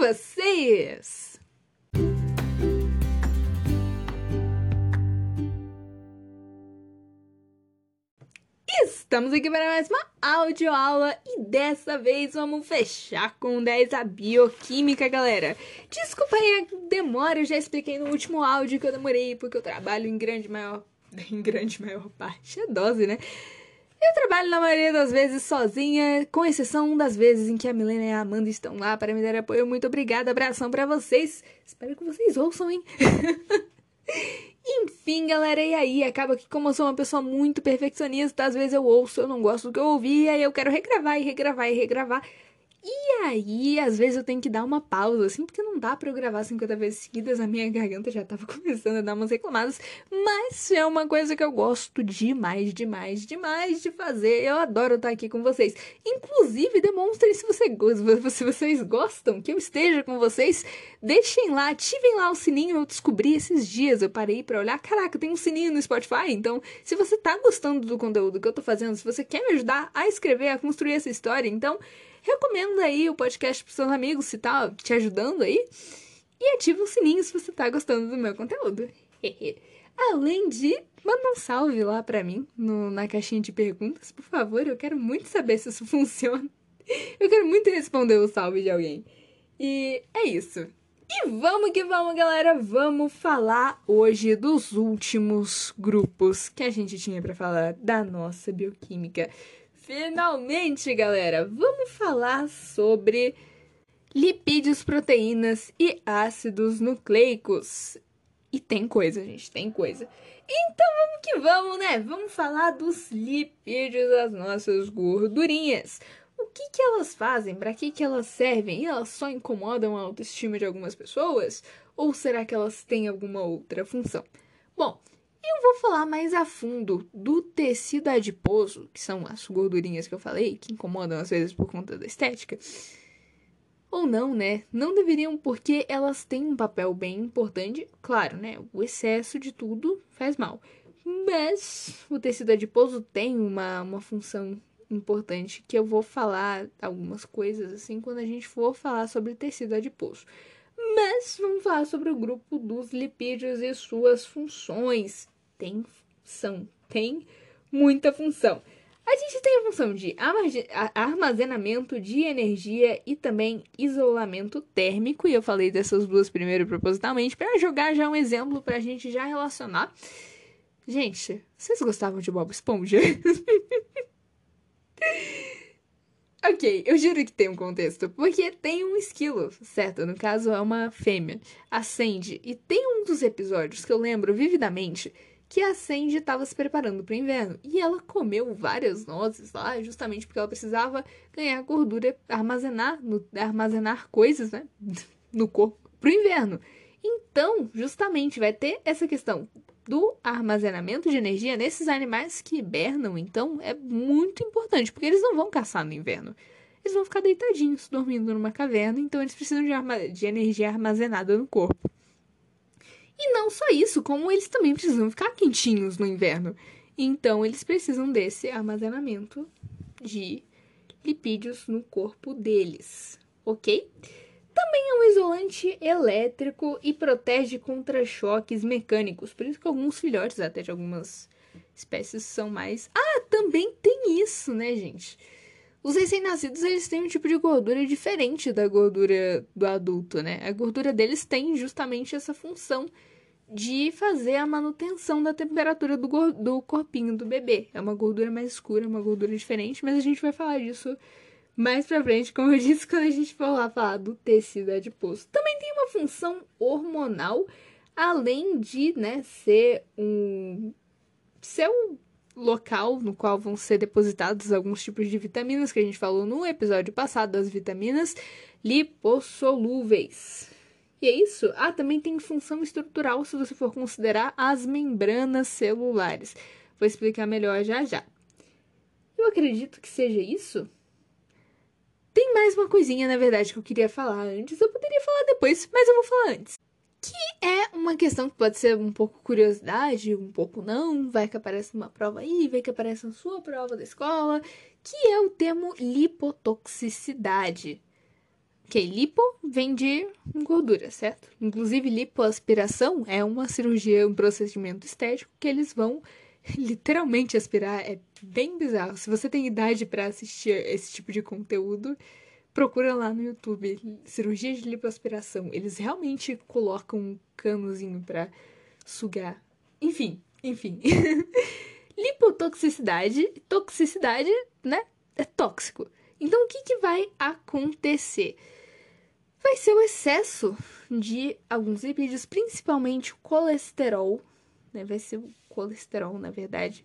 vocês! Estamos aqui para mais uma audioaula e dessa vez vamos fechar com 10 a bioquímica, galera. Desculpa aí a demora, eu já expliquei no último áudio que eu demorei porque eu trabalho em grande maior em grande maior parte, é dose, né? Eu trabalho na maioria das vezes sozinha, com exceção das vezes em que a Milena e a Amanda estão lá para me dar apoio. Muito obrigada, abração para vocês. Espero que vocês ouçam, hein? Enfim, galera, e aí? Acaba que, como eu sou uma pessoa muito perfeccionista, às vezes eu ouço, eu não gosto do que eu ouvi, aí eu quero regravar e regravar e regravar. E aí, às vezes eu tenho que dar uma pausa, assim, porque não dá para eu gravar 50 vezes seguidas, a minha garganta já tava começando a dar umas reclamadas, mas é uma coisa que eu gosto demais, demais, demais de fazer. Eu adoro estar aqui com vocês. Inclusive, demonstrem se, você, se vocês gostam que eu esteja com vocês. Deixem lá, ativem lá o sininho. Eu descobri esses dias, eu parei para olhar, caraca, tem um sininho no Spotify, então se você tá gostando do conteúdo que eu tô fazendo, se você quer me ajudar a escrever, a construir essa história, então recomenda aí o podcast pros seus amigos se tá te ajudando aí. E ativa o sininho se você tá gostando do meu conteúdo. Além de, manda um salve lá pra mim no, na caixinha de perguntas, por favor. Eu quero muito saber se isso funciona. Eu quero muito responder o salve de alguém. E é isso. E vamos que vamos, galera. Vamos falar hoje dos últimos grupos que a gente tinha para falar da nossa bioquímica. Finalmente, galera, vamos falar sobre lipídios, proteínas e ácidos nucleicos. E tem coisa, gente, tem coisa. Então vamos que vamos, né? Vamos falar dos lipídios das nossas gordurinhas. O que, que elas fazem? Para que, que elas servem? E elas só incomodam a autoestima de algumas pessoas? Ou será que elas têm alguma outra função? Bom, eu vou falar mais a fundo do tecido adiposo, que são as gordurinhas que eu falei, que incomodam às vezes por conta da estética. Ou não, né? Não deveriam, porque elas têm um papel bem importante. Claro, né? O excesso de tudo faz mal. Mas o tecido adiposo tem uma, uma função importante que eu vou falar algumas coisas assim quando a gente for falar sobre tecido adiposo. Mas vamos falar sobre o grupo dos lipídios e suas funções. Tem função, tem muita função. A gente tem a função de armazenamento de energia e também isolamento térmico, e eu falei dessas duas primeiro propositalmente para jogar já um exemplo para a gente já relacionar. Gente, vocês gostavam de Bob Esponja? Ok, eu juro que tem um contexto, porque tem um esquilo, certo? No caso, é uma fêmea, a Sandy. E tem um dos episódios que eu lembro vividamente que a Sandy estava se preparando para o inverno. E ela comeu várias nozes lá, justamente porque ela precisava ganhar gordura, armazenar, no, armazenar coisas, né? No corpo para o inverno. Então, justamente, vai ter essa questão do armazenamento de energia nesses animais que hibernam, então é muito importante, porque eles não vão caçar no inverno. Eles vão ficar deitadinhos, dormindo numa caverna, então eles precisam de, de energia armazenada no corpo. E não só isso, como eles também precisam ficar quentinhos no inverno. Então eles precisam desse armazenamento de lipídios no corpo deles, ok? Também é um isolante elétrico e protege contra choques mecânicos. Por isso que alguns filhotes, até de algumas espécies, são mais. Ah, também tem isso, né, gente? Os recém-nascidos, eles têm um tipo de gordura diferente da gordura do adulto, né? A gordura deles tem justamente essa função de fazer a manutenção da temperatura do, do corpinho do bebê. É uma gordura mais escura, uma gordura diferente, mas a gente vai falar disso mais pra frente, como eu disse, quando a gente for lá falar do tecido adiposo. Também tem uma função hormonal, além de, né, ser um... ser um local no qual vão ser depositados alguns tipos de vitaminas, que a gente falou no episódio passado das vitaminas lipossolúveis. E é isso. Ah, também tem função estrutural se você for considerar as membranas celulares. Vou explicar melhor já já. Eu acredito que seja isso. Tem mais uma coisinha, na verdade, que eu queria falar antes. Eu poderia falar depois, mas eu vou falar antes. Que é uma questão que pode ser um pouco curiosidade, um pouco não. Vai que aparece uma prova aí, vai que aparece na sua prova da escola. Que é o termo lipotoxicidade. Que lipo vem de gordura, certo? Inclusive, lipoaspiração é uma cirurgia, um procedimento estético que eles vão literalmente aspirar. É bem bizarro. Se você tem idade para assistir esse tipo de conteúdo, procura lá no YouTube cirurgia de lipoaspiração. Eles realmente colocam um canozinho para sugar. Enfim, enfim. Lipotoxicidade, toxicidade, né? É tóxico. Então, o que, que vai acontecer? Vai ser o excesso de alguns lipídios, principalmente o colesterol, né? Vai ser o colesterol, na verdade,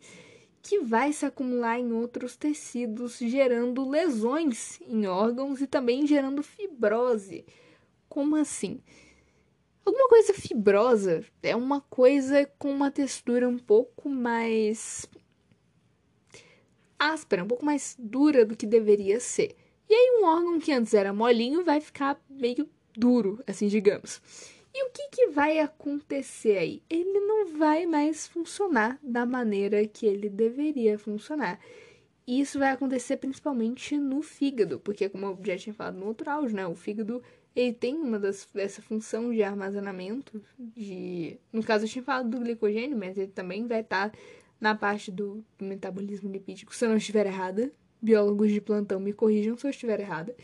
que vai se acumular em outros tecidos, gerando lesões em órgãos e também gerando fibrose. Como assim? Alguma coisa fibrosa é uma coisa com uma textura um pouco mais áspera, um pouco mais dura do que deveria ser. E aí um órgão que antes era molinho vai ficar meio duro, assim, digamos. E o que, que vai acontecer aí? Ele não vai mais funcionar da maneira que ele deveria funcionar. E isso vai acontecer principalmente no fígado, porque como eu já tinha falado no outro áudio, né? O fígado ele tem uma das, função de armazenamento de. No caso, eu tinha falado do glicogênio, mas ele também vai estar na parte do metabolismo lipídico, se eu não estiver errada biólogos de plantão me corrijam se eu estiver errada.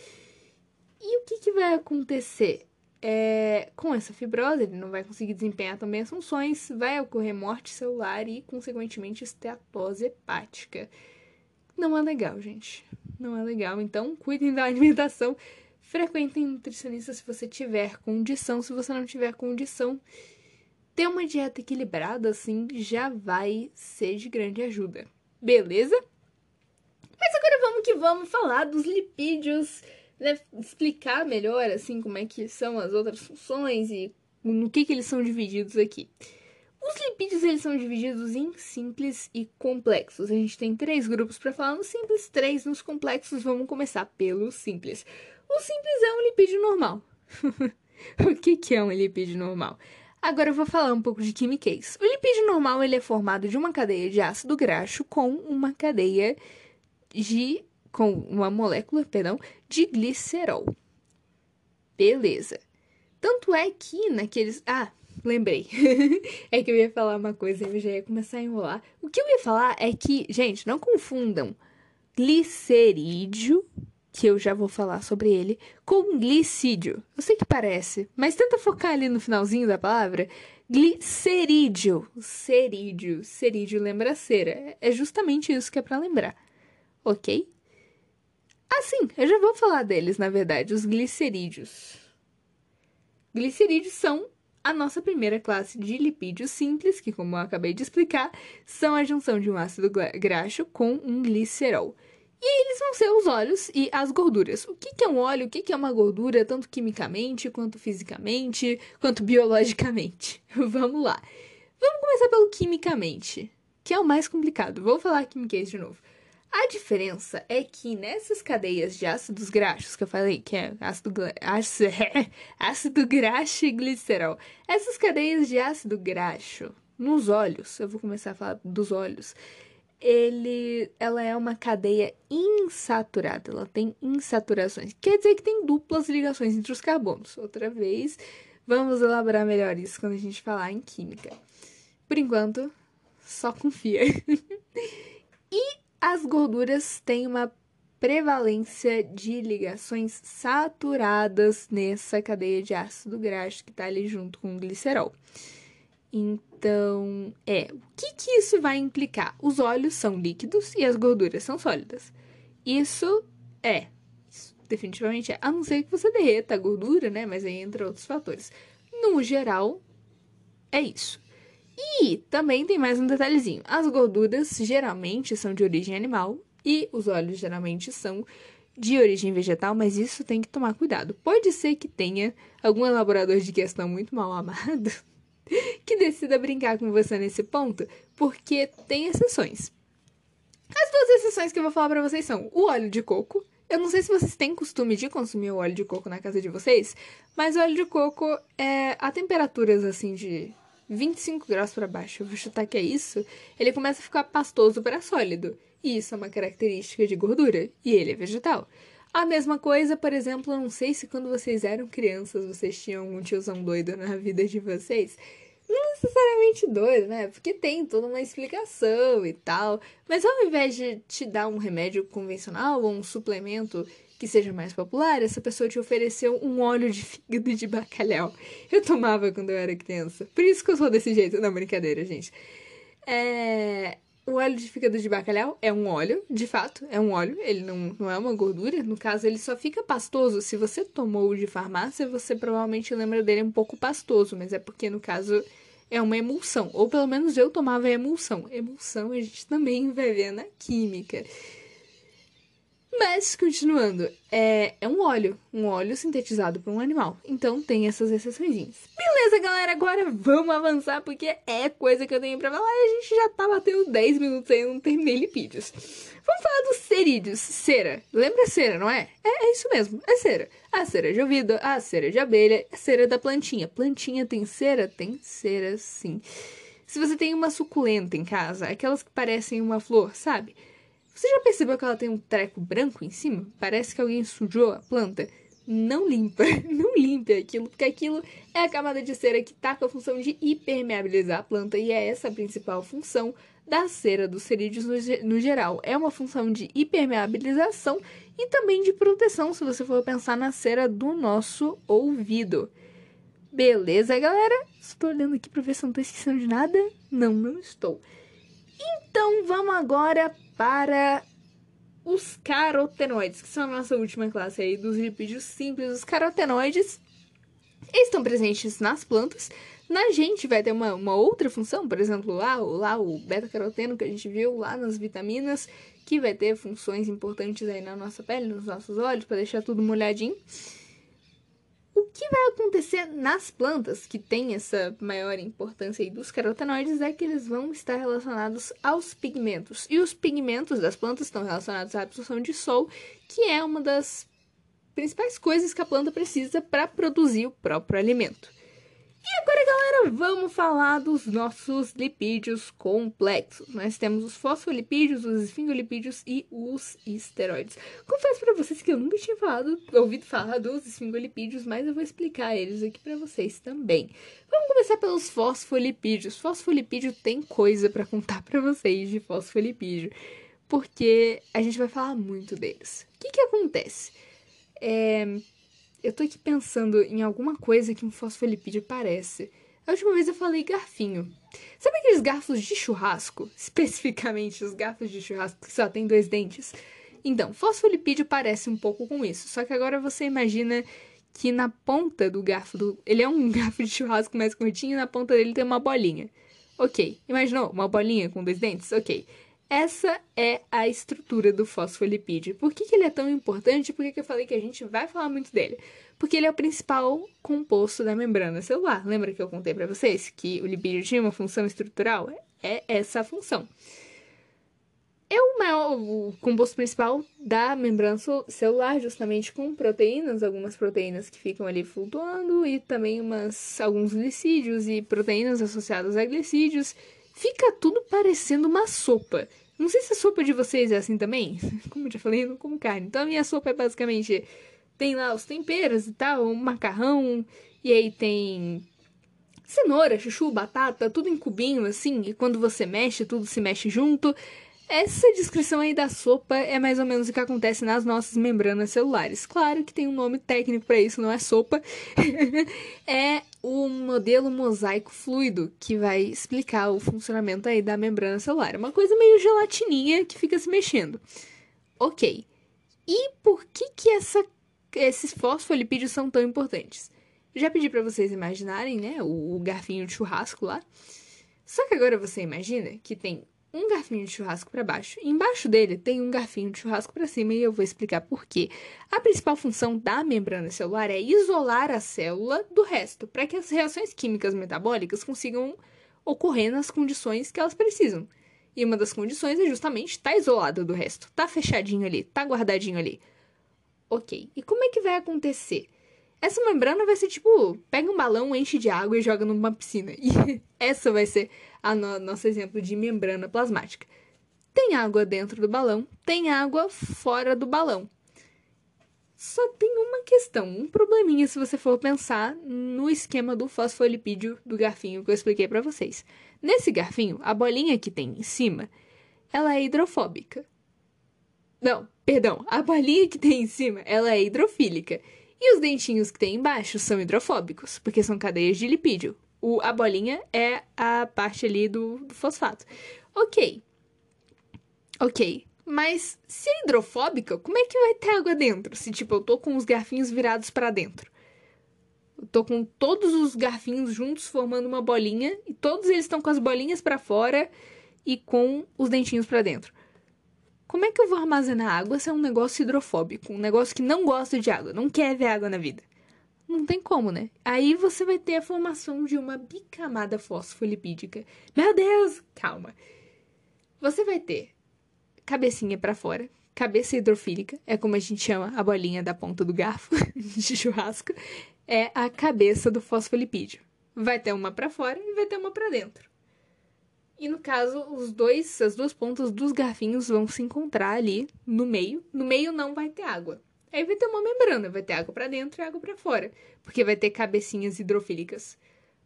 E o que, que vai acontecer? É, com essa fibrose, ele não vai conseguir desempenhar também as funções, vai ocorrer morte celular e, consequentemente, esteatose hepática. Não é legal, gente. Não é legal. Então, cuidem da alimentação. Frequentem nutricionista se você tiver condição. Se você não tiver condição, ter uma dieta equilibrada, assim, já vai ser de grande ajuda. Beleza? Que vamos falar dos lipídios, né? Explicar melhor, assim, como é que são as outras funções e no que, que eles são divididos aqui. Os lipídios eles são divididos em simples e complexos. A gente tem três grupos para falar no simples, três nos complexos. Vamos começar pelo simples. O simples é um lipídio normal. o que, que é um lipídio normal? Agora eu vou falar um pouco de quimiquez. O lipídio normal ele é formado de uma cadeia de ácido graxo com uma cadeia de com uma molécula, perdão, de glicerol. Beleza. Tanto é que naqueles, ah, lembrei. é que eu ia falar uma coisa e eu já ia começar a enrolar. O que eu ia falar é que, gente, não confundam glicerídeo, que eu já vou falar sobre ele, com glicídio. Eu sei que parece, mas tenta focar ali no finalzinho da palavra. Glicerídeo, cerídeo, cerídeo lembra cera. É justamente isso que é para lembrar ok? Assim, eu já vou falar deles, na verdade, os glicerídeos. Glicerídeos são a nossa primeira classe de lipídios simples, que, como eu acabei de explicar, são a junção de um ácido graxo com um glicerol. E eles vão ser os óleos e as gorduras. O que é um óleo? O que é uma gordura, tanto quimicamente, quanto fisicamente, quanto biologicamente? Vamos lá. Vamos começar pelo quimicamente, que é o mais complicado. Vou falar quimiquez de novo. A diferença é que nessas cadeias de ácidos graxos que eu falei, que é ácido, ácido, ácido graxo e glicerol, essas cadeias de ácido graxo nos óleos, eu vou começar a falar dos óleos, ele, ela é uma cadeia insaturada, ela tem insaturações, quer dizer que tem duplas ligações entre os carbonos. Outra vez, vamos elaborar melhor isso quando a gente falar em química. Por enquanto, só confia. e as gorduras têm uma prevalência de ligações saturadas nessa cadeia de ácido graxo que está ali junto com o glicerol. Então, é, o que, que isso vai implicar? Os óleos são líquidos e as gorduras são sólidas. Isso é, isso definitivamente é, a não ser que você derreta a gordura, né? Mas aí entra outros fatores. No geral, é isso. E também tem mais um detalhezinho: as gorduras geralmente são de origem animal e os óleos geralmente são de origem vegetal, mas isso tem que tomar cuidado. Pode ser que tenha algum elaborador de questão muito mal amado que decida brincar com você nesse ponto, porque tem exceções. As duas exceções que eu vou falar para vocês são o óleo de coco. Eu não sei se vocês têm costume de consumir o óleo de coco na casa de vocês, mas o óleo de coco é a temperaturas assim de 25 graus para baixo, eu vou chutar que é isso, ele começa a ficar pastoso para sólido. E isso é uma característica de gordura, e ele é vegetal. A mesma coisa, por exemplo, eu não sei se quando vocês eram crianças vocês tinham algum tiozão doido na vida de vocês. Não necessariamente doido, né? Porque tem toda uma explicação e tal. Mas ao invés de te dar um remédio convencional ou um suplemento que seja mais popular, essa pessoa te ofereceu um óleo de fígado de bacalhau. Eu tomava quando eu era criança. Por isso que eu sou desse jeito. Não, brincadeira, gente. É... O óleo de fígado de bacalhau é um óleo, de fato, é um óleo, ele não, não é uma gordura. No caso, ele só fica pastoso. Se você tomou de farmácia, você provavelmente lembra dele um pouco pastoso, mas é porque, no caso, é uma emulsão. Ou pelo menos eu tomava emulsão. Emulsão a gente também vai ver na química. Mas, continuando, é, é um óleo, um óleo sintetizado por um animal. Então tem essas exceções. Beleza, galera, agora vamos avançar, porque é coisa que eu tenho pra falar e a gente já tá batendo 10 minutos aí e não terminei lipídios. Vamos falar dos cerídeos. Cera. Lembra cera, não é? é? É isso mesmo, é cera. A cera de ouvido, a cera de abelha, a cera da plantinha. Plantinha tem cera? Tem cera, sim. Se você tem uma suculenta em casa, aquelas que parecem uma flor, sabe? Você já percebeu que ela tem um treco branco em cima? Parece que alguém sujou a planta. Não limpa, não limpe aquilo, porque aquilo é a camada de cera que está com a função de impermeabilizar a planta e é essa a principal função da cera dos cerídeos no, no geral. É uma função de impermeabilização e também de proteção, se você for pensar na cera do nosso ouvido. Beleza, galera? Estou olhando aqui para ver se não estou esquecendo de nada. Não, não estou. Então vamos agora para os carotenoides, que são a nossa última classe aí dos lipídios simples. Os carotenoides estão presentes nas plantas. Na gente vai ter uma, uma outra função, por exemplo, lá, lá o beta-caroteno que a gente viu lá nas vitaminas, que vai ter funções importantes aí na nossa pele, nos nossos olhos, para deixar tudo molhadinho. O que vai acontecer nas plantas que têm essa maior importância dos carotenoides é que eles vão estar relacionados aos pigmentos. E os pigmentos das plantas estão relacionados à absorção de sol, que é uma das principais coisas que a planta precisa para produzir o próprio alimento. E agora, galera, vamos falar dos nossos lipídios complexos. Nós temos os fosfolipídios, os esfingolipídios e os esteroides. Confesso para vocês que eu nunca tinha falado, ouvido falar dos esfingolipídios, mas eu vou explicar eles aqui para vocês também. Vamos começar pelos fosfolipídios. Fosfolipídio tem coisa para contar para vocês de fosfolipídio, porque a gente vai falar muito deles. O que que acontece? É, eu tô aqui pensando em alguma coisa que um fosfolipídio parece. A última vez eu falei garfinho. Sabe aqueles garfos de churrasco? Especificamente os garfos de churrasco que só tem dois dentes? Então, fosfolipídio parece um pouco com isso. Só que agora você imagina que na ponta do garfo do. Ele é um garfo de churrasco mais curtinho e na ponta dele tem uma bolinha. Ok. Imaginou? Uma bolinha com dois dentes? Ok. Essa é a estrutura do fosfolipídio. Por que, que ele é tão importante? Por que, que eu falei que a gente vai falar muito dele? Porque ele é o principal composto da membrana celular. Lembra que eu contei para vocês que o lipídio tinha uma função estrutural? É essa a função. É o maior o composto principal da membrana celular, justamente com proteínas, algumas proteínas que ficam ali flutuando e também umas, alguns glicídios e proteínas associadas a glicídios. Fica tudo parecendo uma sopa. Não sei se a sopa de vocês é assim também. Como eu já falei, eu não como carne. Então a minha sopa é basicamente. Tem lá os temperos e tal, um macarrão, e aí tem cenoura, chuchu, batata, tudo em cubinho assim, e quando você mexe, tudo se mexe junto. Essa descrição aí da sopa é mais ou menos o que acontece nas nossas membranas celulares. Claro que tem um nome técnico para isso, não é sopa. é o modelo mosaico fluido, que vai explicar o funcionamento aí da membrana celular. Uma coisa meio gelatininha que fica se mexendo. Ok. E por que que essa, esses fosfolipídios são tão importantes? Já pedi para vocês imaginarem, né, o, o garfinho de churrasco lá. Só que agora você imagina que tem um garfinho de churrasco para baixo. Embaixo dele tem um garfinho de churrasco para cima e eu vou explicar por quê. A principal função da membrana celular é isolar a célula do resto, para que as reações químicas metabólicas consigam ocorrer nas condições que elas precisam. E uma das condições é justamente estar tá isolado do resto, tá fechadinho ali, tá guardadinho ali. Ok, e como é que vai acontecer? Essa membrana vai ser tipo, pega um balão, enche de água e joga numa piscina. E essa vai ser a no nosso exemplo de membrana plasmática. Tem água dentro do balão, tem água fora do balão. Só tem uma questão, um probleminha se você for pensar no esquema do fosfolipídio do garfinho que eu expliquei para vocês. Nesse garfinho, a bolinha que tem em cima, ela é hidrofóbica. Não, perdão, a bolinha que tem em cima, ela é hidrofílica. E os dentinhos que tem embaixo são hidrofóbicos, porque são cadeias de lipídio. O, a bolinha é a parte ali do, do fosfato. Ok. Ok. Mas se é hidrofóbica, como é que vai ter água dentro? Se, tipo, eu tô com os garfinhos virados para dentro. Eu tô com todos os garfinhos juntos formando uma bolinha e todos eles estão com as bolinhas para fora e com os dentinhos para dentro. Como é que eu vou armazenar água se é um negócio hidrofóbico? Um negócio que não gosta de água, não quer ver água na vida. Não tem como, né? Aí você vai ter a formação de uma bicamada fosfolipídica. Meu Deus! Calma. Você vai ter cabecinha para fora, cabeça hidrofílica, é como a gente chama a bolinha da ponta do garfo de churrasco, é a cabeça do fosfolipídio. Vai ter uma para fora e vai ter uma para dentro. E no caso, os dois, as duas pontas dos garfinhos vão se encontrar ali no meio. No meio não vai ter água. Aí vai ter uma membrana, vai ter água para dentro e água para fora, porque vai ter cabecinhas hidrofílicas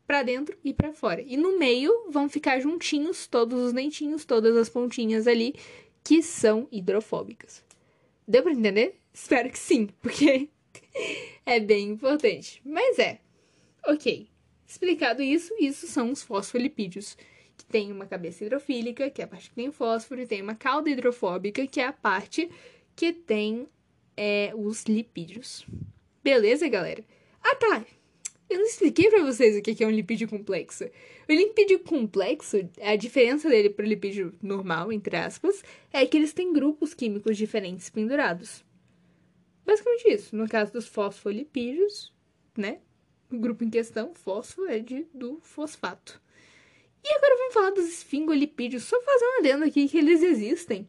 para dentro e para fora. E no meio vão ficar juntinhos todos os dentinhos, todas as pontinhas ali que são hidrofóbicas. Deu para entender? Espero que sim, porque é bem importante. Mas é. OK. Explicado isso, isso são os fosfolipídios que tem uma cabeça hidrofílica, que é a parte que tem fósforo, e tem uma cauda hidrofóbica, que é a parte que tem é, os lipídios. Beleza, galera? Ah, tá. Eu não expliquei para vocês o que é um lipídio complexo. O lipídio complexo, a diferença dele para o lipídio normal, entre aspas, é que eles têm grupos químicos diferentes pendurados. Basicamente isso. No caso dos fosfolipídios, né? O grupo em questão, fósforo, é de, do fosfato. E agora vamos falar dos esfingolipídios. Só fazer um adendo aqui que eles existem.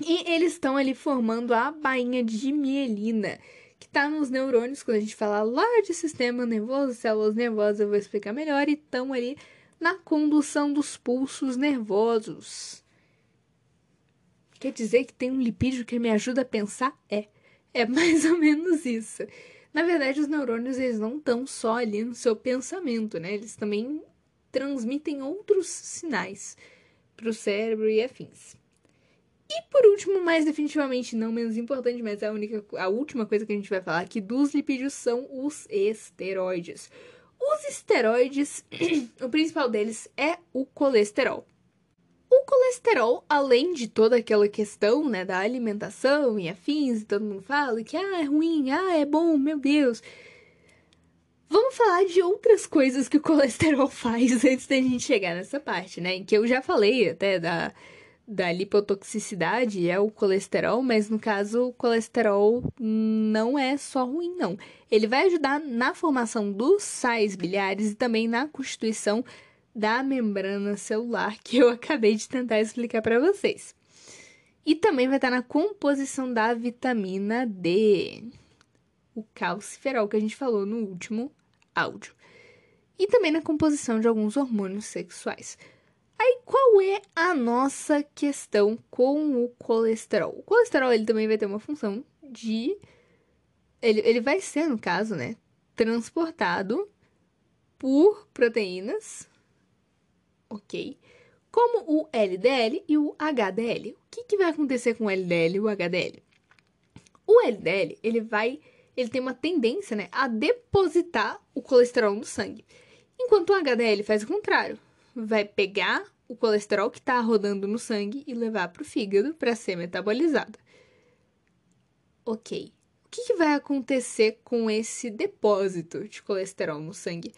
E eles estão ali formando a bainha de mielina, que está nos neurônios, quando a gente fala lá de sistema nervoso, células nervosas, eu vou explicar melhor, e estão ali na condução dos pulsos nervosos. Quer dizer que tem um lipídio que me ajuda a pensar? É. É mais ou menos isso. Na verdade, os neurônios eles não estão só ali no seu pensamento, né? Eles também transmitem outros sinais para o cérebro e afins. E por último, mais definitivamente não menos importante, mas é a única a última coisa que a gente vai falar aqui dos lipídios são os esteroides. Os esteroides, o principal deles é o colesterol. O colesterol, além de toda aquela questão, né, da alimentação e afins, e todo mundo fala que ah, é ruim, ah, é bom, meu Deus. Vamos falar de outras coisas que o colesterol faz antes da gente chegar nessa parte, né? Que eu já falei até da, da lipotoxicidade, é o colesterol, mas no caso, o colesterol não é só ruim, não. Ele vai ajudar na formação dos sais biliares e também na constituição da membrana celular, que eu acabei de tentar explicar para vocês. E também vai estar na composição da vitamina D, o calciferol que a gente falou no último áudio. E também na composição de alguns hormônios sexuais. Aí qual é a nossa questão com o colesterol? O colesterol ele também vai ter uma função de ele, ele vai ser, no caso, né, transportado por proteínas, ok? Como o LDL e o HDL. O que, que vai acontecer com o LDL e o HDL? O LDL, ele vai ele tem uma tendência né, a depositar o colesterol no sangue. Enquanto o HDL faz o contrário. Vai pegar o colesterol que está rodando no sangue e levar para o fígado para ser metabolizado. Ok. O que, que, vai acontecer com esse depósito de colesterol no sangue?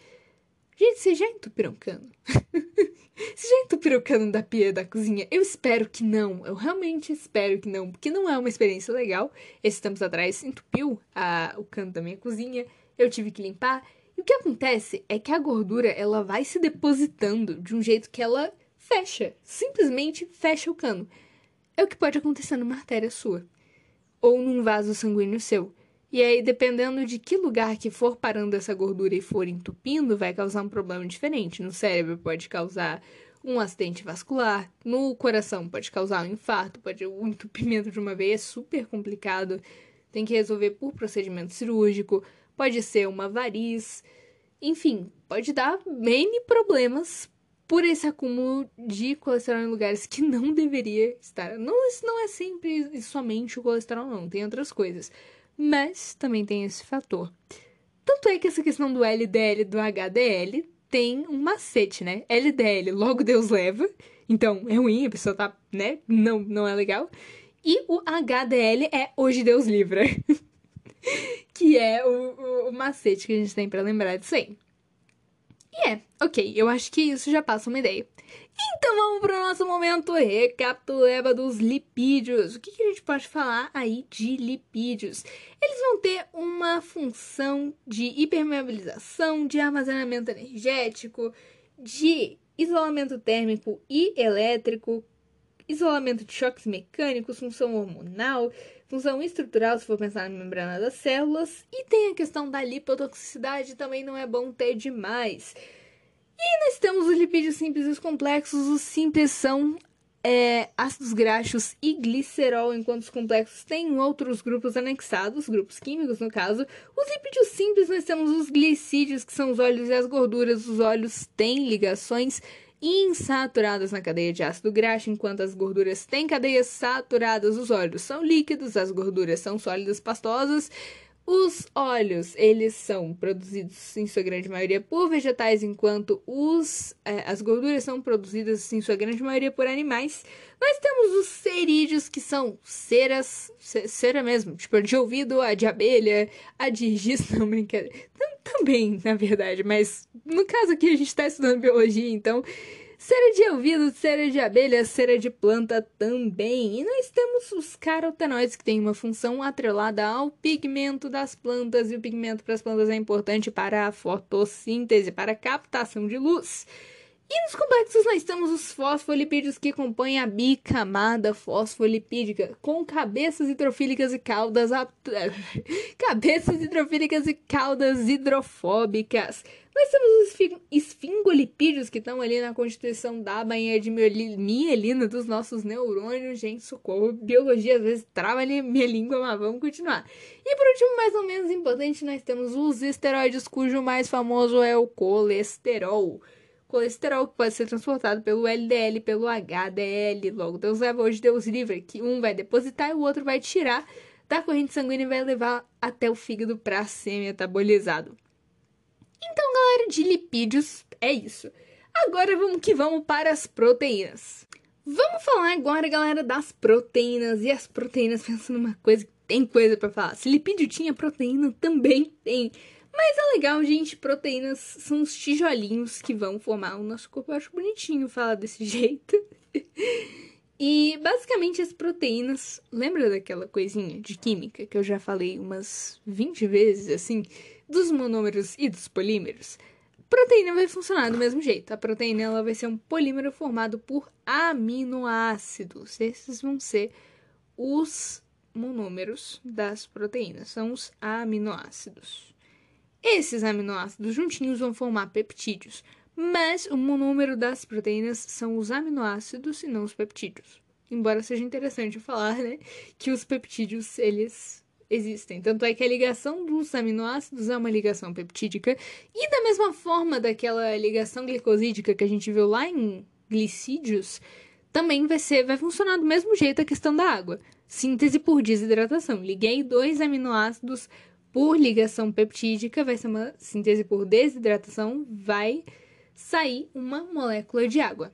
Gente, vocês já entupiram cano? vocês já entupiram cano da pia da cozinha? Eu espero que não. Eu realmente espero que não. Porque não é uma experiência legal. Esses tempos atrás entupiu a, o cano da minha cozinha. Eu tive que limpar. E o que acontece é que a gordura ela vai se depositando de um jeito que ela fecha. Simplesmente fecha o cano. É o que pode acontecer numa artéria sua. Ou num vaso sanguíneo seu. E aí, dependendo de que lugar que for parando essa gordura e for entupindo, vai causar um problema diferente. No cérebro pode causar um acidente vascular, no coração pode causar um infarto, pode um entupimento de uma veia é super complicado. tem que resolver por procedimento cirúrgico, pode ser uma variz, enfim, pode dar N problemas por esse acúmulo de colesterol em lugares que não deveria estar. Não, isso não é sempre somente o colesterol, não, tem outras coisas. Mas também tem esse fator. Tanto é que essa questão do LDL e do HDL tem um macete, né? LDL, logo Deus leva. Então, é ruim, a pessoa tá, né? Não, não é legal. E o HDL é hoje Deus livra. que é o, o, o macete que a gente tem para lembrar disso aí. E é, ok, eu acho que isso já passa uma ideia. Então vamos para o nosso momento recapituleba dos lipídios. O que, que, a gente pode falar aí de lipídios? Eles vão ter uma função de hipermeabilização, de armazenamento energético, de isolamento térmico e elétrico, isolamento de choques mecânicos, função hormonal, função estrutural, se for pensar na membrana das células, e tem a questão da lipotoxicidade, também não é bom ter demais. E nós temos os lipídios simples e os complexos. Os simples são é, ácidos graxos e glicerol, enquanto os complexos têm outros grupos anexados, grupos químicos no caso. Os lipídios simples nós temos os glicídios, que são os óleos e as gorduras. Os óleos têm ligações insaturadas na cadeia de ácido graxo, enquanto as gorduras têm cadeias saturadas. Os óleos são líquidos, as gorduras são sólidas pastosas. Os óleos, eles são produzidos em sua grande maioria por vegetais, enquanto os, é, as gorduras são produzidas em sua grande maioria por animais. Nós temos os cerídeos, que são ceras, cera mesmo, tipo de ouvido, a de abelha, a de giz, não, brincadeira. Também, na verdade, mas no caso aqui a gente está estudando biologia, então Cera de ouvido, cera de abelha, cera de planta também. E nós temos os carotenoides, que têm uma função atrelada ao pigmento das plantas, e o pigmento para as plantas é importante para a fotossíntese, para a captação de luz. E nos complexos nós temos os fosfolipídios que compõem a bicamada fosfolipídica, com cabeças hidrofílicas e caudas cabeças hidrofílicas e caudas hidrofóbicas. Nós temos os esfingolipídios que estão ali na constituição da bainha de mielina dos nossos neurônios. Gente, socorro, biologia às vezes trava ali minha língua, mas vamos continuar. E por último, mais ou menos importante, nós temos os esteroides, cujo mais famoso é o colesterol colesterol que pode ser transportado pelo LDL, pelo HDL. Logo, Deus leva hoje, Deus livre, que um vai depositar e o outro vai tirar da corrente sanguínea e vai levar até o fígado para ser metabolizado. Então, galera, de lipídios é isso. Agora vamos que vamos para as proteínas. Vamos falar agora, galera, das proteínas. E as proteínas, pensando numa coisa que tem coisa para falar. Se lipídio tinha proteína, também tem. Mas é legal, gente. Proteínas são os tijolinhos que vão formar o nosso corpo. Eu acho bonitinho falar desse jeito. e basicamente as proteínas. Lembra daquela coisinha de química que eu já falei umas 20 vezes assim? Dos monômeros e dos polímeros? proteína vai funcionar do mesmo jeito. A proteína ela vai ser um polímero formado por aminoácidos. Esses vão ser os monômeros das proteínas, são os aminoácidos. Esses aminoácidos juntinhos vão formar peptídeos, mas o monômero das proteínas são os aminoácidos e não os peptídeos. Embora seja interessante falar, né, que os peptídeos eles existem. Tanto é que a ligação dos aminoácidos é uma ligação peptídica e da mesma forma daquela ligação glicosídica que a gente viu lá em glicídios, também vai ser vai funcionar do mesmo jeito a questão da água. Síntese por desidratação. Liguei dois aminoácidos por ligação peptídica, vai ser uma síntese por desidratação, vai sair uma molécula de água.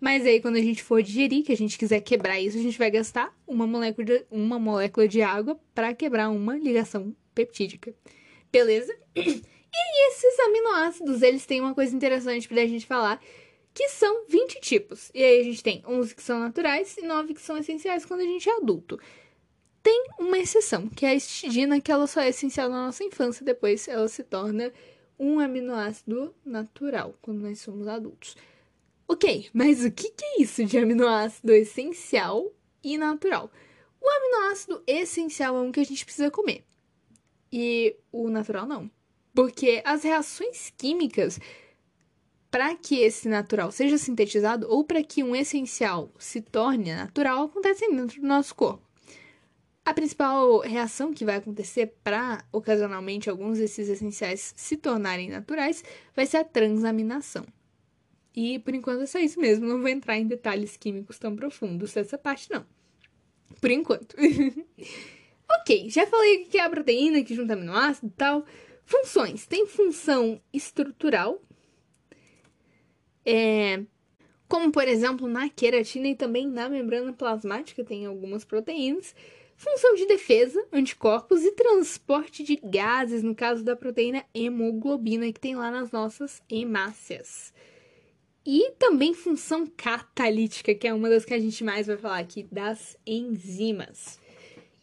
Mas aí, quando a gente for digerir, que a gente quiser quebrar isso, a gente vai gastar uma molécula de, uma molécula de água para quebrar uma ligação peptídica. Beleza? E esses aminoácidos, eles têm uma coisa interessante pra gente falar, que são 20 tipos. E aí a gente tem 11 que são naturais e 9 que são essenciais quando a gente é adulto. Tem uma exceção, que é a histidina, que ela só é essencial na nossa infância, depois ela se torna um aminoácido natural quando nós somos adultos. Ok, mas o que, é isso de aminoácido essencial e natural? O aminoácido essencial é um que a gente precisa comer. E o natural não. Porque as reações químicas, para que esse natural seja sintetizado ou para que um essencial se torne natural, acontecem dentro do nosso corpo. A principal reação que vai acontecer para ocasionalmente alguns desses essenciais se tornarem naturais vai ser a transaminação. E por enquanto é só isso mesmo, não vou entrar em detalhes químicos tão profundos dessa parte, não. Por enquanto. ok, já falei o que é a proteína, que junta aminoácido e tal. Funções. Tem função estrutural, é, como por exemplo na queratina e também na membrana plasmática tem algumas proteínas. Função de defesa, anticorpos e transporte de gases, no caso da proteína hemoglobina que tem lá nas nossas hemácias. E também função catalítica, que é uma das que a gente mais vai falar aqui, das enzimas.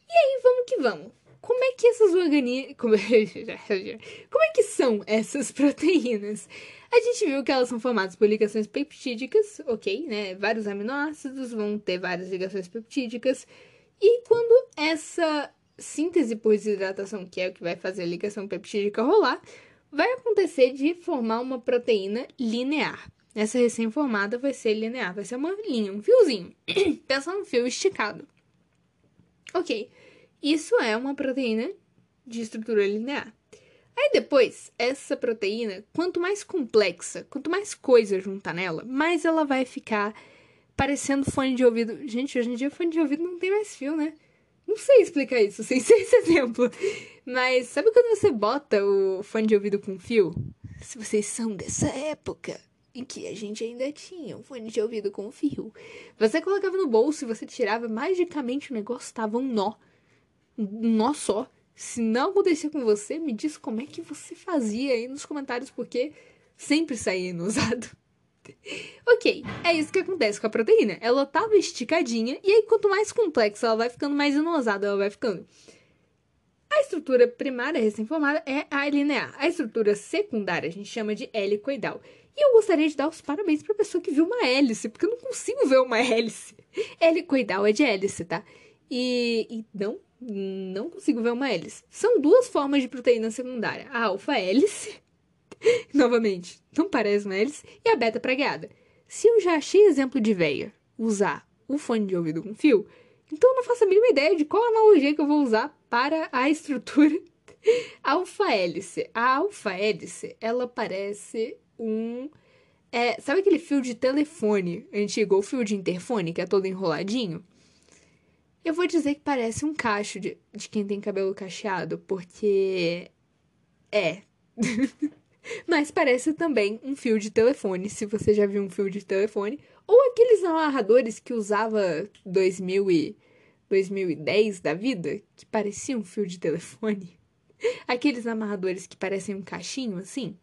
E aí, vamos que vamos. Como é que esses organismos. Como... Como é que são essas proteínas? A gente viu que elas são formadas por ligações peptídicas, ok, né? Vários aminoácidos vão ter várias ligações peptídicas. E quando essa síntese por desidratação, que é o que vai fazer a ligação peptídica rolar, vai acontecer de formar uma proteína linear. Essa recém-formada vai ser linear, vai ser uma linha, um fiozinho. Pensa num fio esticado. Ok, isso é uma proteína de estrutura linear. Aí depois, essa proteína, quanto mais complexa, quanto mais coisa juntar nela, mais ela vai ficar parecendo fone de ouvido. Gente, hoje em dia fone de ouvido não tem mais fio, né? Não sei explicar isso sem ser esse exemplo. Mas sabe quando você bota o fone de ouvido com fio? Se vocês são dessa época, em que a gente ainda tinha um fone de ouvido com fio. Você colocava no bolso e você tirava, magicamente o negócio tava um nó. Um nó só. Se não acontecia com você, me diz como é que você fazia aí nos comentários, porque sempre saía inusado. Ok, é isso que acontece com a proteína. Ela tava esticadinha, e aí quanto mais complexa ela vai ficando, mais inosada ela vai ficando. A estrutura primária recém-formada é a linear. A estrutura secundária a gente chama de helicoidal. E eu gostaria de dar os parabéns para a pessoa que viu uma hélice, porque eu não consigo ver uma hélice. Helicoidal é de hélice, tá? E, e não, não consigo ver uma hélice. São duas formas de proteína secundária: a alfa-hélice, novamente, não parece uma hélice, e a beta-pragueada. Se eu já achei exemplo de veia usar o fone de ouvido com fio, então eu não faço a mínima ideia de qual analogia que eu vou usar para a estrutura alfa-hélice. A alfa-hélice, ela parece um. É, sabe aquele fio de telefone antigo, ou fio de interfone, que é todo enroladinho? Eu vou dizer que parece um cacho de, de quem tem cabelo cacheado, porque. É. Mas parece também um fio de telefone, se você já viu um fio de telefone. Ou aqueles amarradores que usava 2000 e 2010 da vida, que pareciam um fio de telefone. Aqueles amarradores que parecem um cachinho, assim.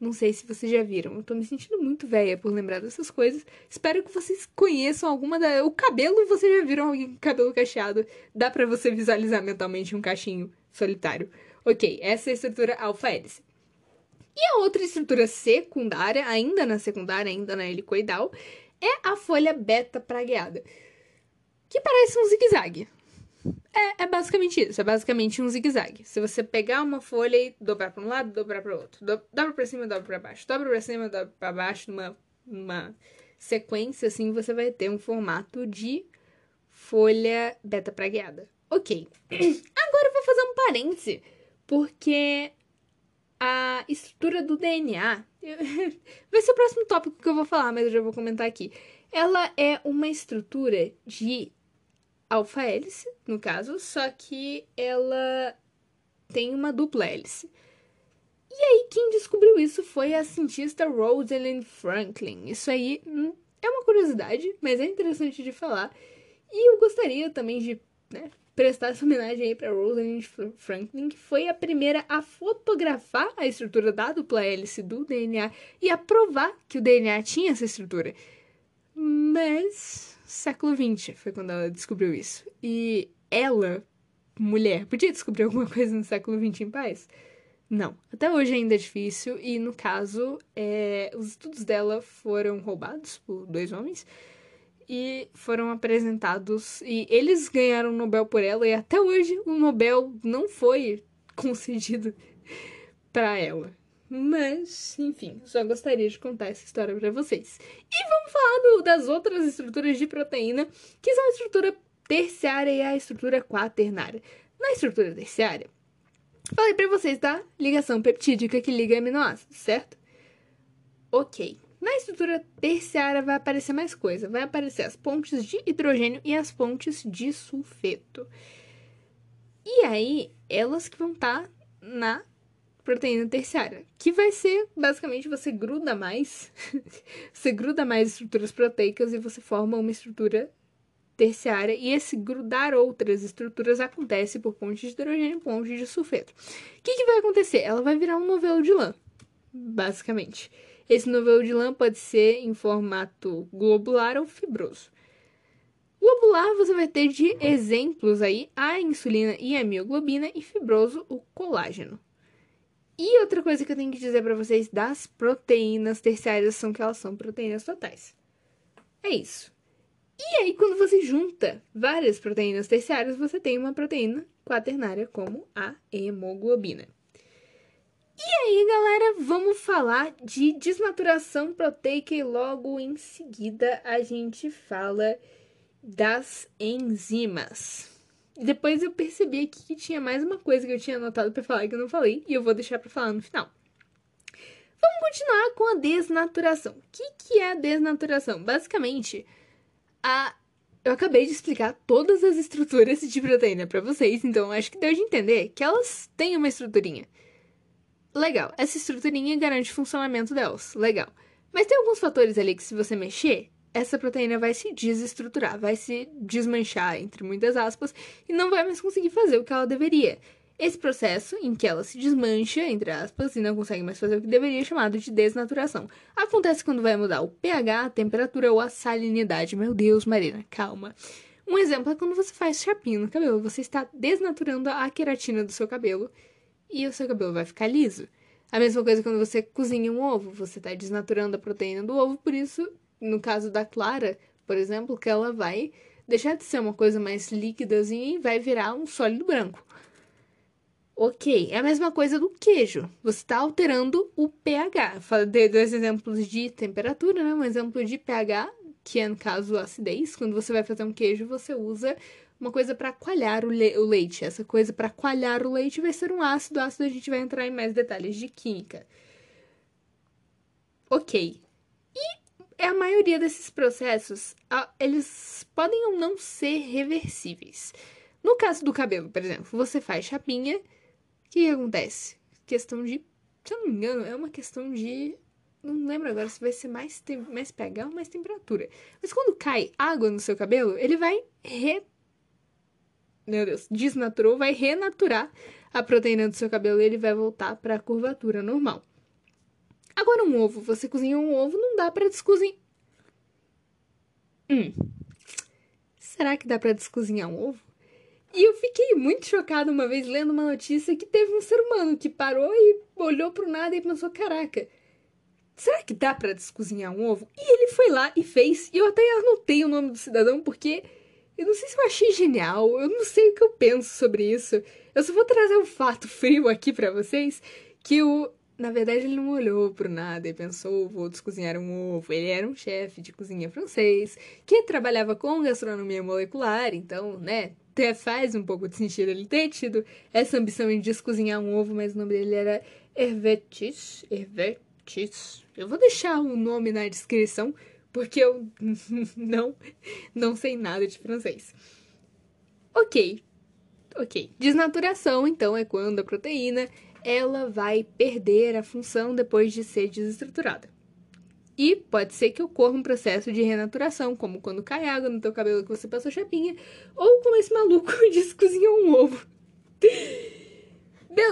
Não sei se vocês já viram. Eu tô me sentindo muito velha por lembrar dessas coisas. Espero que vocês conheçam alguma da. O cabelo, vocês já viram alguém com cabelo cacheado. Dá para você visualizar mentalmente um cachinho solitário. Ok, essa é a estrutura alfa-hélice. E a outra estrutura secundária, ainda na secundária, ainda na helicoidal, é a folha beta pragueada, que parece um zigue-zague. É, é basicamente isso, é basicamente um zigue-zague. Se você pegar uma folha e dobrar para um lado, dobrar para o outro, do, dobra para cima, dobra para baixo, dobra para cima, dobra para baixo, numa, numa sequência assim, você vai ter um formato de folha beta pragueada. Ok. Agora eu vou fazer um parêntese, porque a estrutura do DNA vai ser o próximo tópico que eu vou falar, mas eu já vou comentar aqui. Ela é uma estrutura de alfa-hélice, no caso, só que ela tem uma dupla hélice. E aí, quem descobriu isso foi a cientista Rosalind Franklin. Isso aí hum, é uma curiosidade, mas é interessante de falar. E eu gostaria também de né, prestar essa homenagem aí para Rosalind Franklin, que foi a primeira a fotografar a estrutura da dupla hélice do DNA e a provar que o DNA tinha essa estrutura. Mas século XX foi quando ela descobriu isso. E ela, mulher, podia descobrir alguma coisa no século XX em paz? Não. Até hoje ainda é difícil, e no caso, é, os estudos dela foram roubados por dois homens e foram apresentados. E eles ganharam o Nobel por ela, e até hoje o Nobel não foi concedido para ela. Mas, enfim, só gostaria de contar essa história para vocês. E vamos falar do, das outras estruturas de proteína, que são a estrutura terciária e a estrutura quaternária. Na estrutura terciária, falei para vocês da ligação peptídica que liga aminoácidos, certo? Ok. Na estrutura terciária vai aparecer mais coisa. Vai aparecer as pontes de hidrogênio e as pontes de sulfeto. E aí, elas que vão estar tá na proteína terciária, que vai ser basicamente você gruda mais, você gruda mais estruturas proteicas e você forma uma estrutura terciária, e esse grudar outras estruturas acontece por ponte de hidrogênio e ponte de sulfeto. O que, que vai acontecer? Ela vai virar um novelo de lã, basicamente. Esse novelo de lã pode ser em formato globular ou fibroso. Globular você vai ter de exemplos aí a insulina e a mioglobina e fibroso o colágeno. E outra coisa que eu tenho que dizer para vocês das proteínas terciárias são que elas são proteínas totais. É isso. E aí, quando você junta várias proteínas terciárias, você tem uma proteína quaternária como a hemoglobina. E aí, galera, vamos falar de desnaturação proteica e logo em seguida a gente fala das enzimas. Depois eu percebi aqui que tinha mais uma coisa que eu tinha anotado para falar que eu não falei e eu vou deixar para falar no final. Vamos continuar com a desnaturação. O que, que é a desnaturação? Basicamente, a eu acabei de explicar todas as estruturas de proteína para vocês, então acho que deu de entender que elas têm uma estruturinha. Legal, essa estruturinha garante o funcionamento delas. Legal. Mas tem alguns fatores ali que, se você mexer, essa proteína vai se desestruturar, vai se desmanchar, entre muitas aspas, e não vai mais conseguir fazer o que ela deveria. Esse processo, em que ela se desmancha, entre aspas, e não consegue mais fazer o que deveria, é chamado de desnaturação. Acontece quando vai mudar o pH, a temperatura ou a salinidade. Meu Deus, Marina, calma. Um exemplo é quando você faz chapinha no cabelo, você está desnaturando a queratina do seu cabelo e o seu cabelo vai ficar liso. A mesma coisa quando você cozinha um ovo, você está desnaturando a proteína do ovo, por isso, no caso da clara, por exemplo, que ela vai deixar de ser uma coisa mais líquidazinha e vai virar um sólido branco. Ok, é a mesma coisa do queijo. Você está alterando o pH. Dei dois exemplos de temperatura, né? Um exemplo de pH, que é no caso acidez. Quando você vai fazer um queijo, você usa uma coisa para coalhar o, le o, leite. Essa coisa para coalhar o leite vai ser um ácido. O ácido a gente vai entrar em mais detalhes de química. Ok. E a maioria desses processos, eles podem ou não ser reversíveis. No caso do cabelo, por exemplo, você faz chapinha, o que acontece? Questão de, se eu não me engano, é uma questão de não lembro agora se vai ser mais, mais pH ou mais temperatura. Mas quando cai água no seu cabelo, ele vai re meu Deus, desnaturou, vai renaturar a proteína do seu cabelo e ele vai voltar para a curvatura normal. Agora, um ovo, você cozinha um ovo, não dá para descozinhar. Hum. Será que dá para descozinhar um ovo? E eu fiquei muito chocada uma vez lendo uma notícia que teve um ser humano que parou e olhou pro nada e pensou: caraca, será que dá para descozinhar um ovo? E ele foi lá e fez. E eu até anotei o nome do cidadão porque eu não sei se eu achei genial, eu não sei o que eu penso sobre isso. Eu só vou trazer um fato frio aqui para vocês, que o... Na verdade, ele não olhou pro nada e pensou, vou descozinhar um ovo. Ele era um chefe de cozinha francês, que trabalhava com gastronomia molecular, então, né, até faz um pouco de sentido ele ter tido essa ambição em descozinhar um ovo, mas o nome dele era Hervetis. Hervetis. Eu vou deixar o nome na descrição, porque eu não, não sei nada de francês. Ok, ok. Desnaturação, então, é quando a proteína ela vai perder a função depois de ser desestruturada. E pode ser que ocorra um processo de renaturação, como quando cai água no teu cabelo que você passou chapinha, ou como esse maluco disse ovo.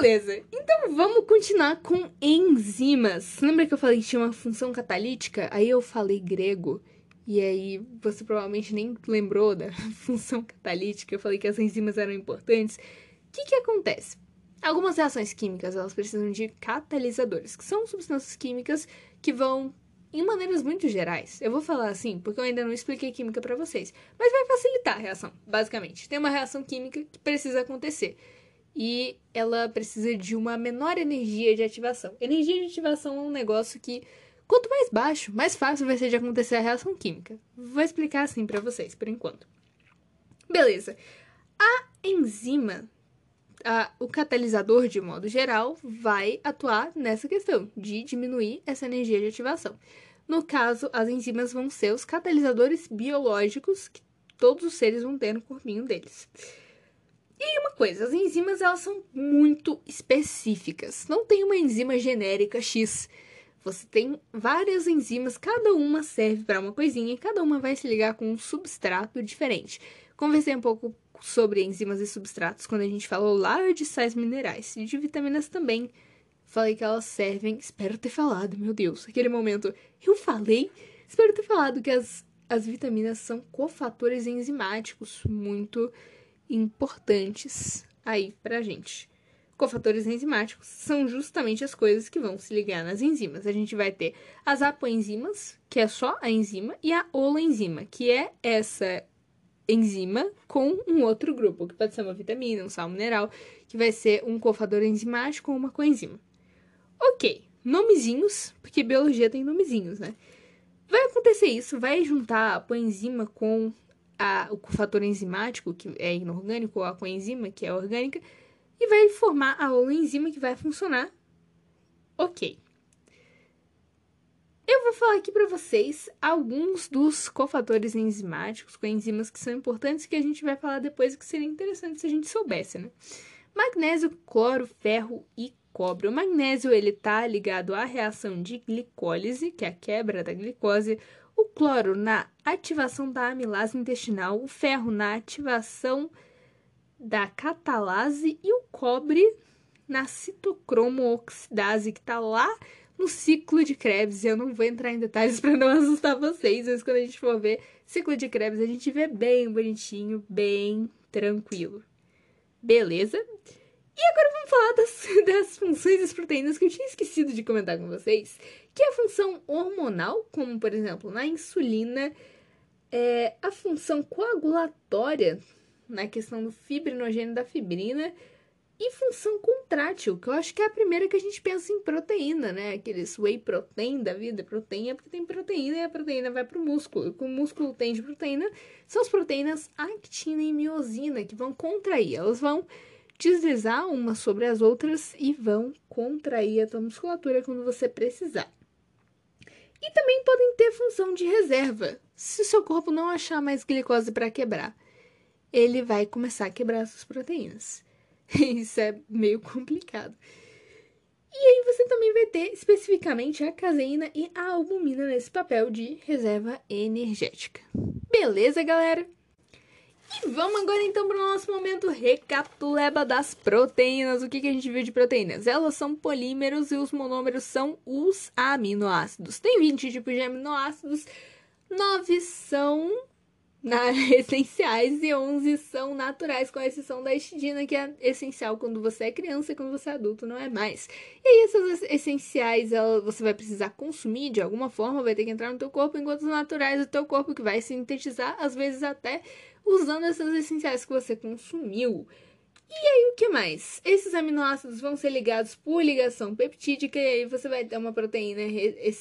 Beleza, então vamos continuar com enzimas. Lembra que eu falei que tinha uma função catalítica? Aí eu falei grego, e aí você provavelmente nem lembrou da função catalítica. Eu falei que as enzimas eram importantes. O que, que acontece? Algumas reações químicas elas precisam de catalisadores, que são substâncias químicas que vão em maneiras muito gerais. Eu vou falar assim porque eu ainda não expliquei química para vocês, mas vai facilitar a reação, basicamente. Tem uma reação química que precisa acontecer e ela precisa de uma menor energia de ativação. Energia de ativação é um negócio que, quanto mais baixo, mais fácil vai ser de acontecer a reação química. Vou explicar assim para vocês, por enquanto. Beleza. A enzima, a, o catalisador de modo geral, vai atuar nessa questão de diminuir essa energia de ativação. No caso, as enzimas vão ser os catalisadores biológicos que todos os seres vão ter no corpinho deles. E uma coisa, as enzimas elas são muito específicas. Não tem uma enzima genérica X. Você tem várias enzimas, cada uma serve para uma coisinha e cada uma vai se ligar com um substrato diferente. Conversei um pouco sobre enzimas e substratos quando a gente falou lá de sais minerais e de vitaminas também. Falei que elas servem. Espero ter falado, meu Deus. Aquele momento. Eu falei? Espero ter falado que as, as vitaminas são cofatores enzimáticos muito importantes aí pra gente. Cofatores enzimáticos são justamente as coisas que vão se ligar nas enzimas. A gente vai ter as apoenzimas, que é só a enzima, e a holoenzima, que é essa enzima com um outro grupo, que pode ser uma vitamina, um sal mineral, que vai ser um cofador enzimático ou uma coenzima. Ok, nomezinhos, porque biologia tem nomezinhos, né? Vai acontecer isso, vai juntar a coenzima com a, o cofator enzimático, que é inorgânico, ou a coenzima, que é orgânica, e vai formar a enzima que vai funcionar. Ok. Eu vou falar aqui para vocês alguns dos cofatores enzimáticos, coenzimas que são importantes que a gente vai falar depois que seria interessante se a gente soubesse, né? Magnésio, cloro, ferro e cobre. O magnésio ele tá ligado à reação de glicólise, que é a quebra da glicose, o cloro na ativação da amilase intestinal, o ferro na ativação da catalase e o cobre na citocromo oxidase, que está lá no ciclo de Krebs. Eu não vou entrar em detalhes para não assustar vocês, mas quando a gente for ver ciclo de Krebs, a gente vê bem bonitinho, bem tranquilo. Beleza? E agora vamos falar das, das funções das proteínas que eu tinha esquecido de comentar com vocês, que é a função hormonal, como por exemplo na insulina, é, a função coagulatória na questão do fibrinogênio da fibrina e função contrátil, que eu acho que é a primeira que a gente pensa em proteína, né? Aqueles whey protein da vida, proteína, porque tem proteína e a proteína vai para o músculo. E o que o músculo tem de proteína são as proteínas actina e miosina, que vão contrair. Elas vão deslizar umas sobre as outras e vão contrair a tua musculatura quando você precisar. E também podem ter função de reserva. Se o seu corpo não achar mais glicose para quebrar, ele vai começar a quebrar essas proteínas. Isso é meio complicado. E aí você também vai ter especificamente a caseína e a albumina nesse papel de reserva energética. Beleza, galera? E vamos agora então para o nosso momento recapituleba das proteínas. O que, que a gente viu de proteínas? Elas são polímeros e os monômeros são os aminoácidos. Tem 20 tipos de aminoácidos, 9 são na, essenciais e 11 são naturais, com exceção da histidina, que é essencial quando você é criança e quando você é adulto não é mais. E aí essas essenciais ela, você vai precisar consumir de alguma forma, vai ter que entrar no teu corpo, enquanto os naturais o teu corpo que vai sintetizar, às vezes até usando essas essenciais que você consumiu. E aí, o que mais? Esses aminoácidos vão ser ligados por ligação peptídica, e aí você vai ter uma proteína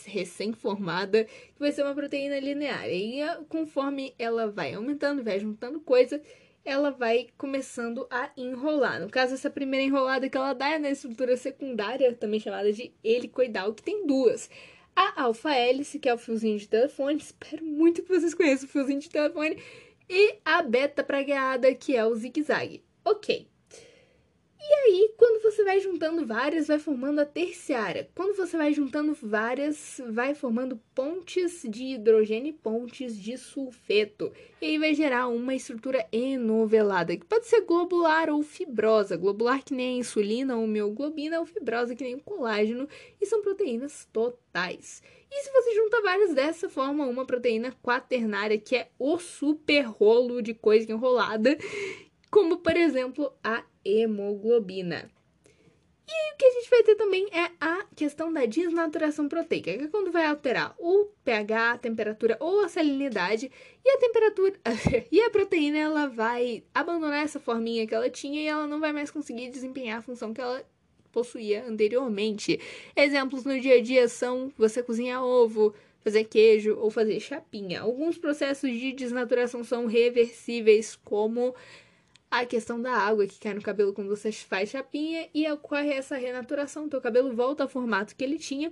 recém-formada, que vai ser uma proteína linear. E conforme ela vai aumentando, vai juntando coisa, ela vai começando a enrolar. No caso, essa primeira enrolada que ela dá é na estrutura secundária, também chamada de helicoidal, que tem duas. A alfa-hélice, que é o fiozinho de telefone, espero muito que vocês conheçam o fiozinho de telefone, e a beta pragueada, que é o zigue-zague. Ok. E aí, quando você vai juntando várias, vai formando a terciária. Quando você vai juntando várias, vai formando pontes de hidrogênio e pontes de sulfeto. E aí vai gerar uma estrutura enovelada, que pode ser globular ou fibrosa. Globular que nem a insulina ou mioglobina, ou fibrosa que nem o colágeno. E são proteínas totais. E se você junta várias dessa, forma uma proteína quaternária, que é o super rolo de coisa enrolada, como por exemplo a hemoglobina. E aí, o que a gente vai ter também é a questão da desnaturação proteica, que é quando vai alterar o pH, a temperatura ou a salinidade, e a temperatura e a proteína ela vai abandonar essa forminha que ela tinha e ela não vai mais conseguir desempenhar a função que ela possuía anteriormente. Exemplos no dia a dia são você cozinhar ovo, fazer queijo ou fazer chapinha. Alguns processos de desnaturação são reversíveis, como a questão da água que cai no cabelo quando você faz chapinha e ocorre essa renaturação, teu cabelo volta ao formato que ele tinha.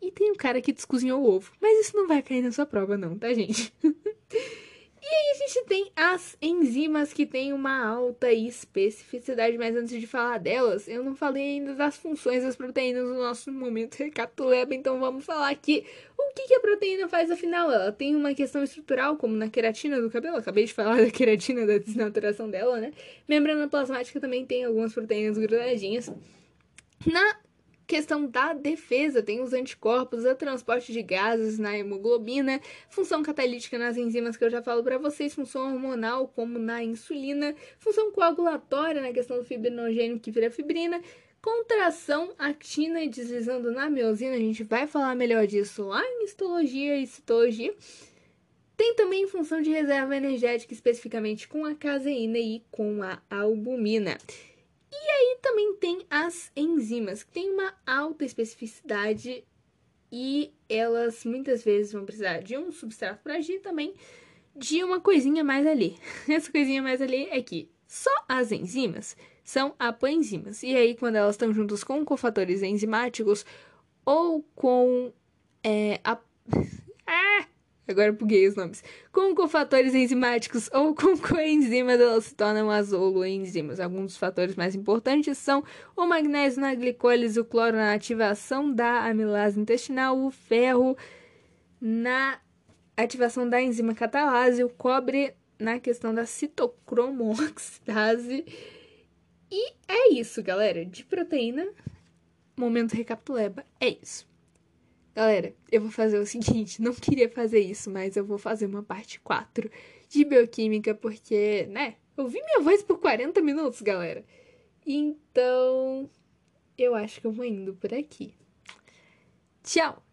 E tem um cara que descozinhou o ovo. Mas isso não vai cair na sua prova, não, tá, gente? E aí a gente tem as enzimas que têm uma alta especificidade, mas antes de falar delas, eu não falei ainda das funções das proteínas no nosso momento recapituleba, então vamos falar aqui o que, que a proteína faz afinal. Ela tem uma questão estrutural, como na queratina do cabelo, acabei de falar da queratina, da desnaturação dela, né? Membrana plasmática também tem algumas proteínas grudadinhas. Na questão da defesa, tem os anticorpos, o transporte de gases na hemoglobina, função catalítica nas enzimas que eu já falo para vocês, função hormonal como na insulina, função coagulatória na questão do fibrinogênio que vira fibrina, contração actina e deslizando na miosina, a gente vai falar melhor disso lá em histologia e citologia. Tem também função de reserva energética, especificamente com a caseína e com a albumina. E aí também tem as enzimas, que têm uma alta especificidade e elas muitas vezes vão precisar de um substrato para agir também de uma coisinha mais ali. Essa coisinha mais ali é que só as enzimas são apoenzimas. E aí, quando elas estão juntas com cofatores enzimáticos ou com é, a... ah! Agora buguei os nomes, com cofatores enzimáticos ou com coenzimas, elas se tornam azoloenzimas. Alguns dos fatores mais importantes são o magnésio na glicólise, o cloro na ativação da amilase intestinal, o ferro na ativação da enzima catalase, o cobre na questão da citocromoxidase. E é isso, galera. De proteína, momento recapituleba, é isso. Galera, eu vou fazer o seguinte, não queria fazer isso, mas eu vou fazer uma parte 4 de bioquímica, porque, né, eu vi minha voz por 40 minutos, galera. Então, eu acho que eu vou indo por aqui. Tchau!